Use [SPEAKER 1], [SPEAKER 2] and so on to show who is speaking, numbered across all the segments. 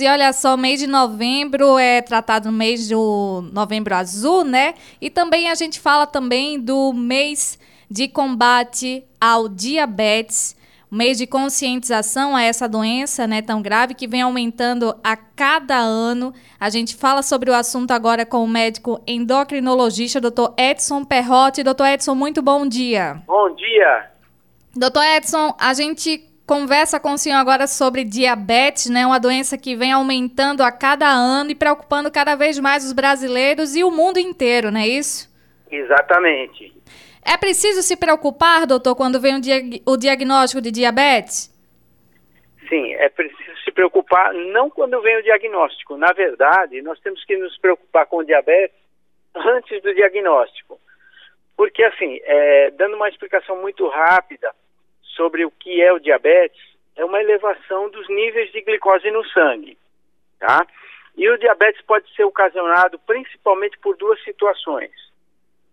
[SPEAKER 1] E olha só, mês de novembro é tratado no mês do novembro azul, né? E também a gente fala também do mês de combate ao diabetes, mês de conscientização a essa doença, né, tão grave que vem aumentando a cada ano. A gente fala sobre o assunto agora com o médico endocrinologista, Dr. Edson Perrotti. Dr. Edson, muito bom dia.
[SPEAKER 2] Bom dia.
[SPEAKER 1] Dr. Edson, a gente conversa com o senhor agora sobre diabetes, né? Uma doença que vem aumentando a cada ano e preocupando cada vez mais os brasileiros e o mundo inteiro, não é isso?
[SPEAKER 2] Exatamente.
[SPEAKER 1] É preciso se preocupar, doutor, quando vem o, o diagnóstico de diabetes?
[SPEAKER 2] Sim, é preciso se preocupar não quando vem o diagnóstico. Na verdade, nós temos que nos preocupar com o diabetes antes do diagnóstico. Porque, assim, é, dando uma explicação muito rápida, sobre o que é o diabetes é uma elevação dos níveis de glicose no sangue, tá? E o diabetes pode ser ocasionado principalmente por duas situações.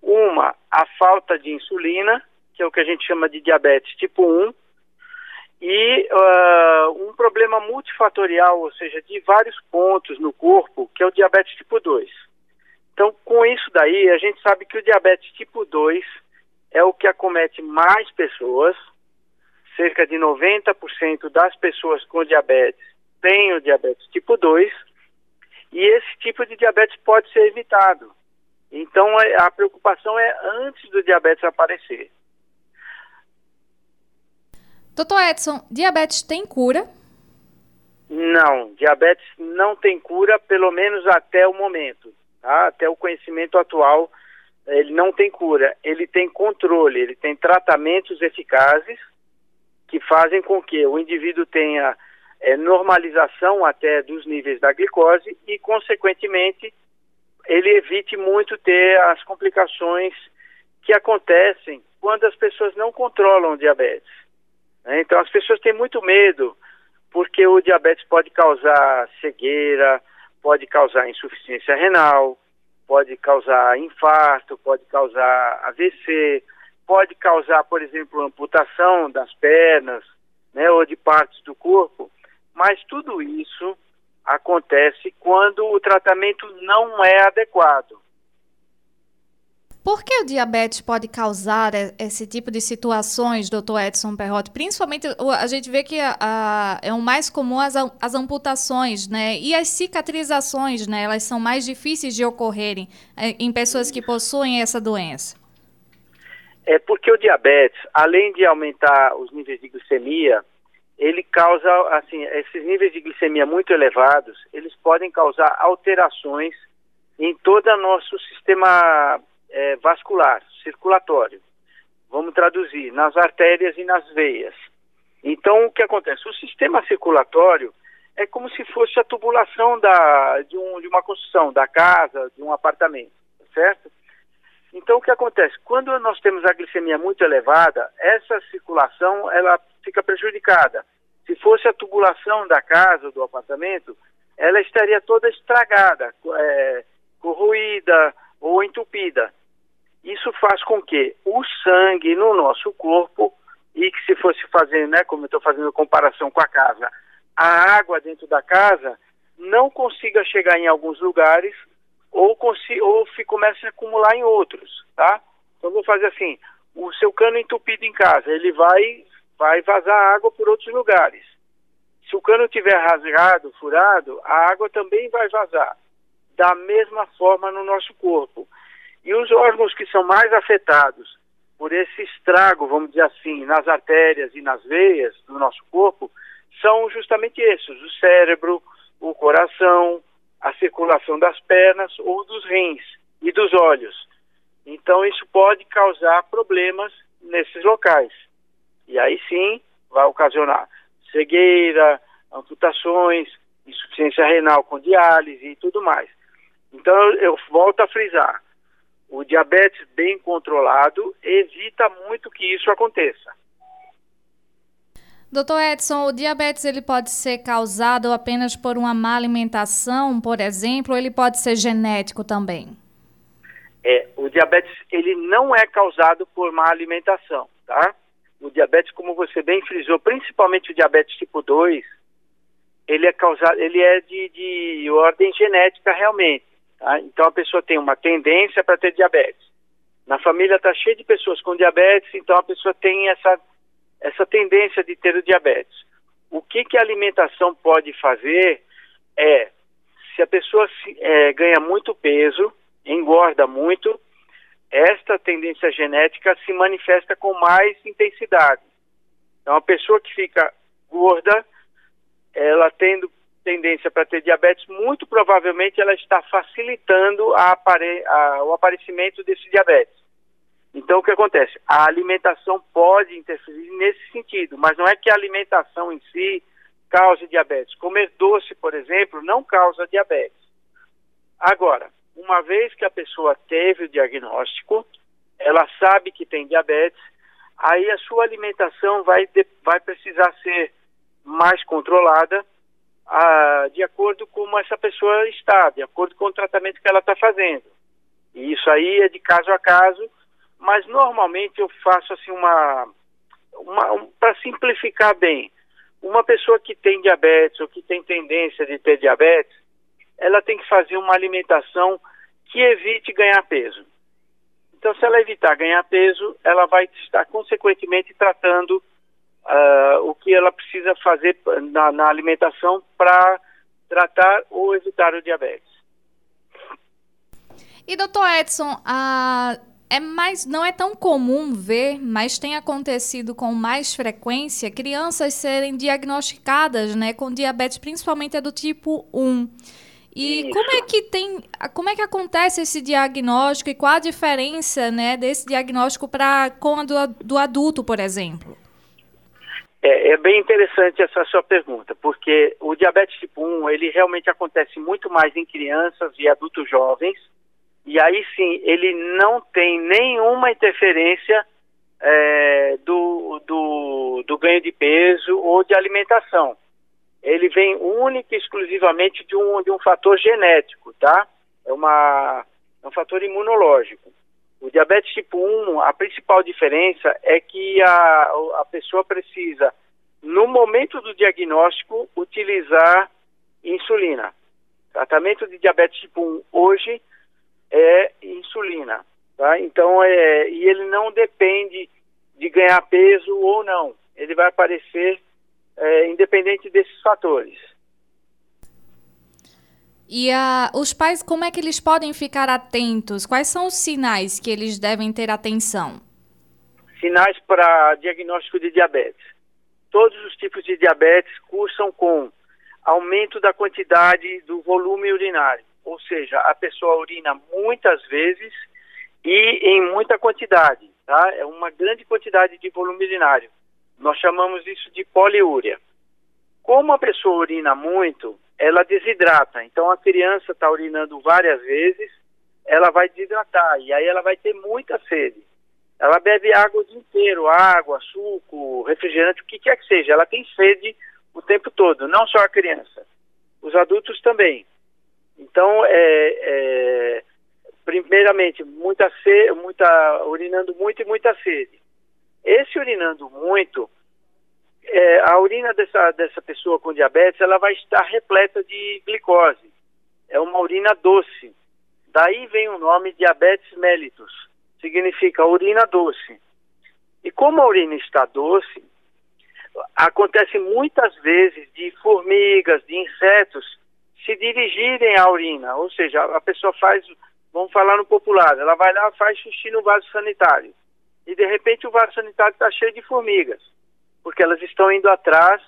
[SPEAKER 2] Uma, a falta de insulina, que é o que a gente chama de diabetes tipo 1, e uh, um problema multifatorial, ou seja, de vários pontos no corpo, que é o diabetes tipo 2. Então, com isso daí, a gente sabe que o diabetes tipo 2 é o que acomete mais pessoas, cerca de 90% das pessoas com diabetes têm o diabetes tipo 2 e esse tipo de diabetes pode ser evitado. Então é, a preocupação é antes do diabetes aparecer.
[SPEAKER 1] Doutor Edson, diabetes tem cura?
[SPEAKER 2] Não, diabetes não tem cura, pelo menos até o momento, tá? até o conhecimento atual, ele não tem cura. Ele tem controle, ele tem tratamentos eficazes que fazem com que o indivíduo tenha é, normalização até dos níveis da glicose e, consequentemente, ele evite muito ter as complicações que acontecem quando as pessoas não controlam o diabetes. Né? Então, as pessoas têm muito medo porque o diabetes pode causar cegueira, pode causar insuficiência renal, pode causar infarto, pode causar AVC, pode causar, por exemplo, amputação das pernas, né, ou de partes do corpo, mas tudo isso acontece quando o tratamento não é adequado.
[SPEAKER 1] Por que o diabetes pode causar esse tipo de situações, doutor Edson Perrotti? Principalmente, a gente vê que a, a, é o mais comum as, as amputações, né? E as cicatrizações, né? Elas são mais difíceis de ocorrerem é, em pessoas que possuem essa doença.
[SPEAKER 2] É porque o diabetes, além de aumentar os níveis de glicemia, ele causa, assim, esses níveis de glicemia muito elevados, eles podem causar alterações em todo o nosso sistema é, vascular, circulatório. Vamos traduzir, nas artérias e nas veias. Então, o que acontece? O sistema circulatório é como se fosse a tubulação da, de, um, de uma construção, da casa, de um apartamento, certo? Então, o que acontece? Quando nós temos a glicemia muito elevada, essa circulação ela fica prejudicada. Se fosse a tubulação da casa, do apartamento, ela estaria toda estragada, é, corroída ou entupida. Isso faz com que o sangue no nosso corpo, e que se fosse fazer, né, como eu estou fazendo comparação com a casa, a água dentro da casa não consiga chegar em alguns lugares ou, ou começa a acumular em outros, tá? Então vou fazer assim, o seu cano entupido em casa, ele vai, vai vazar água por outros lugares. Se o cano tiver rasgado, furado, a água também vai vazar. Da mesma forma no nosso corpo. E os órgãos que são mais afetados por esse estrago, vamos dizer assim, nas artérias e nas veias do nosso corpo, são justamente esses: o cérebro, o coração, a circulação das pernas ou dos rins e dos olhos. Então, isso pode causar problemas nesses locais. E aí sim vai ocasionar cegueira, amputações, insuficiência renal com diálise e tudo mais. Então, eu volto a frisar: o diabetes bem controlado evita muito que isso aconteça.
[SPEAKER 1] Doutor Edson, o diabetes ele pode ser causado apenas por uma má alimentação, por exemplo, ou ele pode ser genético também?
[SPEAKER 2] É, o diabetes ele não é causado por má alimentação, tá? O diabetes, como você bem frisou, principalmente o diabetes tipo 2, ele é causado, ele é de, de ordem genética realmente. Tá? Então a pessoa tem uma tendência para ter diabetes. Na família está cheia de pessoas com diabetes, então a pessoa tem essa, essa tendência de ter o diabetes. O que, que a alimentação pode fazer é, se a pessoa se, é, ganha muito peso, engorda muito, esta tendência genética se manifesta com mais intensidade. Então, a pessoa que fica gorda, ela tendo tendência para ter diabetes, muito provavelmente ela está facilitando a apare a, o aparecimento desse diabetes. Então, o que acontece? A alimentação pode interferir nesse sentido, mas não é que a alimentação em si cause diabetes. Comer doce, por exemplo, não causa diabetes. Agora, uma vez que a pessoa teve o diagnóstico, ela sabe que tem diabetes, aí a sua alimentação vai, vai precisar ser mais controlada ah, de acordo com como essa pessoa está, de acordo com o tratamento que ela está fazendo. E isso aí é de caso a caso, mas normalmente eu faço assim uma, uma um, para simplificar bem, uma pessoa que tem diabetes ou que tem tendência de ter diabetes, ela tem que fazer uma alimentação que evite ganhar peso. Então, se ela evitar ganhar peso, ela vai estar consequentemente tratando uh, o que ela precisa fazer na, na alimentação para tratar ou evitar o diabetes.
[SPEAKER 1] E doutor Edson, a é mais, não é tão comum ver, mas tem acontecido com mais frequência crianças serem diagnosticadas, né, com diabetes, principalmente é do tipo 1. E Isso. como é que tem, como é que acontece esse diagnóstico e qual a diferença, né, desse diagnóstico para com a do, do adulto, por exemplo?
[SPEAKER 2] É, é, bem interessante essa sua pergunta, porque o diabetes tipo 1, ele realmente acontece muito mais em crianças e adultos jovens, e aí sim, ele não tem nenhuma interferência é, do, do, do ganho de peso ou de alimentação. Ele vem única e exclusivamente de um, de um fator genético, tá? É, uma, é um fator imunológico. O diabetes tipo 1, a principal diferença é que a, a pessoa precisa, no momento do diagnóstico, utilizar insulina. Tratamento de diabetes tipo 1 hoje é insulina, tá? Então, é, e ele não depende de ganhar peso ou não. Ele vai aparecer é, independente desses fatores.
[SPEAKER 1] E a, os pais, como é que eles podem ficar atentos? Quais são os sinais que eles devem ter atenção?
[SPEAKER 2] Sinais para diagnóstico de diabetes. Todos os tipos de diabetes cursam com aumento da quantidade do volume urinário, ou seja, a pessoa urina muitas vezes e em muita quantidade, tá? É uma grande quantidade de volume urinário. Nós chamamos isso de poliúria. Como a pessoa urina muito, ela desidrata. Então a criança está urinando várias vezes, ela vai desidratar e aí ela vai ter muita sede. Ela bebe água o dia inteiro, água, suco, refrigerante, o que quer que seja. Ela tem sede o tempo todo, não só a criança. Os adultos também. Então, é, é primeiramente, muita sede, muita, urinando muito e muita sede. Esse urinando muito, é, a urina dessa, dessa pessoa com diabetes, ela vai estar repleta de glicose. É uma urina doce. Daí vem o nome diabetes mellitus. Significa urina doce. E como a urina está doce, acontece muitas vezes de formigas, de insetos se dirigirem à urina, ou seja, a pessoa faz, vamos falar no popular, ela vai lá faz xixi no vaso sanitário e de repente o vaso sanitário está cheio de formigas, porque elas estão indo atrás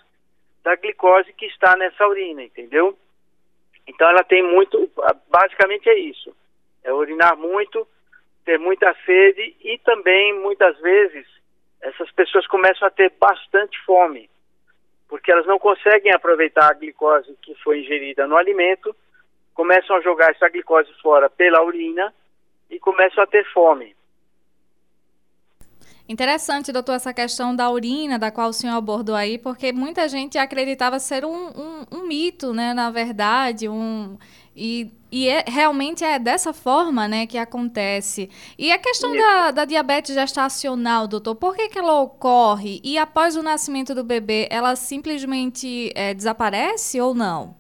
[SPEAKER 2] da glicose que está nessa urina, entendeu? Então ela tem muito, basicamente é isso, é urinar muito, ter muita sede e também muitas vezes essas pessoas começam a ter bastante fome porque elas não conseguem aproveitar a glicose que foi ingerida no alimento, começam a jogar essa glicose fora pela urina e começam a ter fome.
[SPEAKER 1] Interessante, doutor, essa questão da urina, da qual o senhor abordou aí, porque muita gente acreditava ser um, um, um mito, né, na verdade, um, E, e é, realmente é dessa forma né, que acontece. E a questão da, da, diabetes gestacional, doutor, por que, que ela ocorre? E após o nascimento do bebê, ela simplesmente é, desaparece ou não?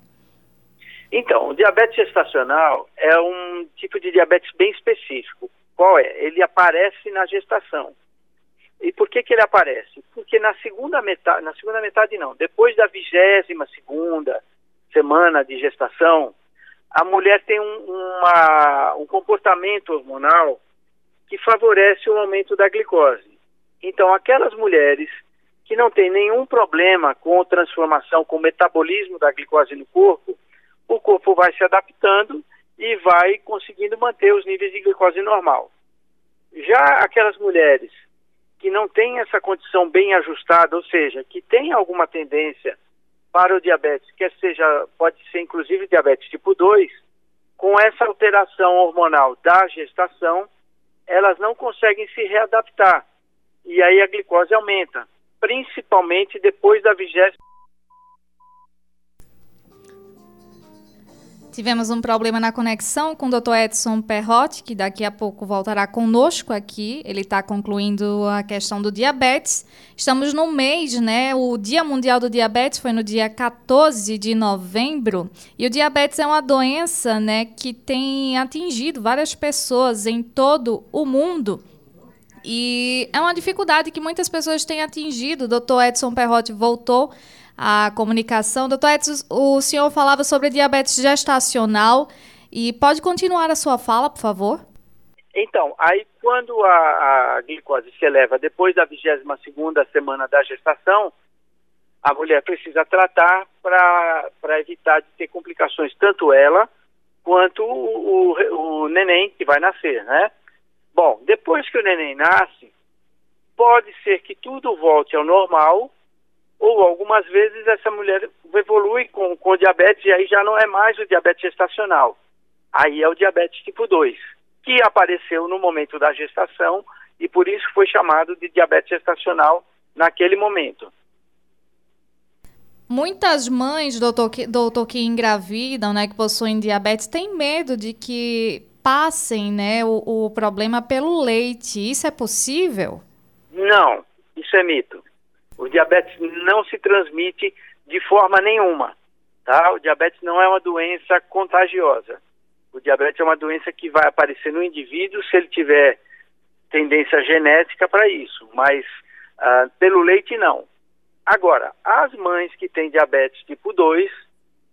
[SPEAKER 2] Então, o diabetes gestacional é um tipo de diabetes bem específico. Qual é? Ele aparece na gestação. E por que, que ele aparece? Porque na segunda metade, na segunda metade não, depois da vigésima segunda semana de gestação, a mulher tem um, uma, um comportamento hormonal que favorece o aumento da glicose. Então, aquelas mulheres que não têm nenhum problema com transformação, com o metabolismo da glicose no corpo, o corpo vai se adaptando e vai conseguindo manter os níveis de glicose normal. Já aquelas mulheres que não têm essa condição bem ajustada, ou seja, que têm alguma tendência para o diabetes, que seja, pode ser inclusive diabetes tipo 2, com essa alteração hormonal da gestação, elas não conseguem se readaptar. E aí a glicose aumenta, principalmente depois da vigésima
[SPEAKER 1] Tivemos um problema na conexão com o Dr. Edson Perrotti, que daqui a pouco voltará conosco aqui. Ele está concluindo a questão do diabetes. Estamos no mês, né? O Dia Mundial do Diabetes foi no dia 14 de novembro. E o diabetes é uma doença, né, que tem atingido várias pessoas em todo o mundo. E é uma dificuldade que muitas pessoas têm atingido. O Dr. Edson Perrotti voltou a comunicação. Doutor Edson, o senhor falava sobre diabetes gestacional e pode continuar a sua fala, por favor?
[SPEAKER 2] Então, aí quando a, a glicose se eleva depois da 22 segunda semana da gestação, a mulher precisa tratar para evitar de ter complicações, tanto ela quanto o, o, o neném que vai nascer, né? Bom, depois que o neném nasce, pode ser que tudo volte ao normal ou algumas vezes essa mulher evolui com, com diabetes e aí já não é mais o diabetes gestacional. Aí é o diabetes tipo 2, que apareceu no momento da gestação e por isso foi chamado de diabetes gestacional naquele momento.
[SPEAKER 1] Muitas mães, doutor, que, doutor, que engravidam, né, que possuem diabetes, têm medo de que passem né, o, o problema pelo leite. Isso é possível?
[SPEAKER 2] Não, isso é mito. O diabetes não se transmite de forma nenhuma, tá? O diabetes não é uma doença contagiosa. O diabetes é uma doença que vai aparecer no indivíduo se ele tiver tendência genética para isso, mas uh, pelo leite não. Agora, as mães que têm diabetes tipo 2,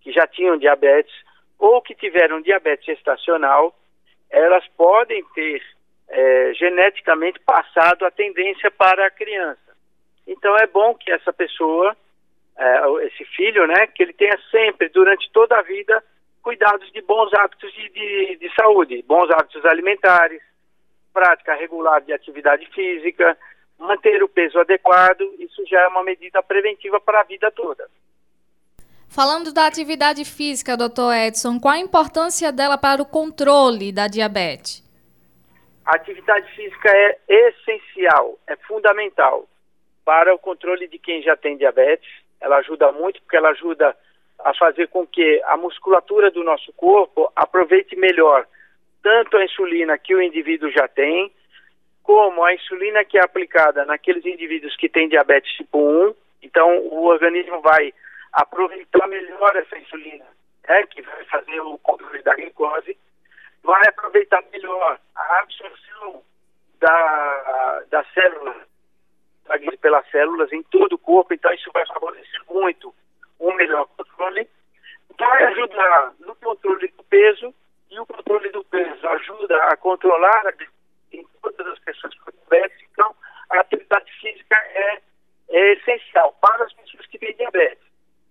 [SPEAKER 2] que já tinham diabetes ou que tiveram diabetes gestacional, elas podem ter é, geneticamente passado a tendência para a criança. Então é bom que essa pessoa, é, esse filho, né, que ele tenha sempre, durante toda a vida, cuidados de bons hábitos de, de, de saúde, bons hábitos alimentares, prática regular de atividade física, manter o peso adequado, isso já é uma medida preventiva para a vida toda.
[SPEAKER 1] Falando da atividade física, doutor Edson, qual a importância dela para o controle da diabetes?
[SPEAKER 2] A atividade física é essencial, é fundamental para o controle de quem já tem diabetes. Ela ajuda muito porque ela ajuda a fazer com que a musculatura do nosso corpo aproveite melhor tanto a insulina que o indivíduo já tem, como a insulina que é aplicada naqueles indivíduos que têm diabetes tipo 1. Então, o organismo vai aproveitar melhor essa insulina, né, que vai fazer o controle da glicose, vai aproveitar melhor a absorção da, da célula pelas células em todo o corpo, então isso vai favorecer muito um melhor controle. Vai ajudar no controle do peso, e o controle do peso ajuda a controlar a, em todas as pessoas com diabetes. Então, a atividade física é, é essencial para as pessoas que têm diabetes.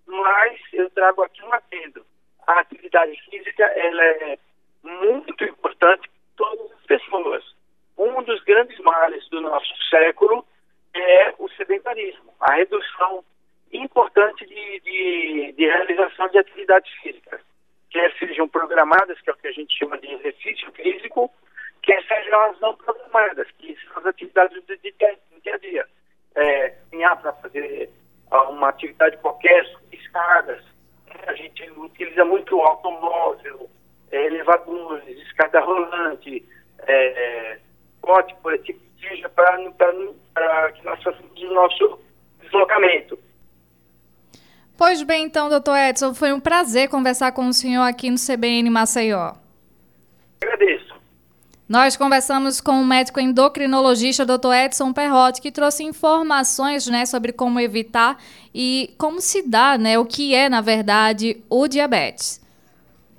[SPEAKER 2] Mas eu trago aqui um atendo. A atividade física ela é muito importante para todas as pessoas. Um dos grandes males do nosso século é o sedentarismo, a redução importante de, de, de realização de atividades físicas, quer sejam programadas, que é o que a gente chama de exercício físico, quer sejam as não programadas, que são as atividades do, de, do dia a dia. É, para fazer uma atividade qualquer, escadas, né? a gente utiliza muito o automóvel, elevadores, escada rolante, é, pote, por tipo, seja para que nós façamos o nosso deslocamento.
[SPEAKER 1] Pois bem, então, doutor Edson, foi um prazer conversar com o senhor aqui no CBN Maceió.
[SPEAKER 2] Agradeço.
[SPEAKER 1] Nós conversamos com o médico endocrinologista Dr. Edson Perrotti, que trouxe informações né, sobre como evitar e como se dá, né, o que é, na verdade, o diabetes.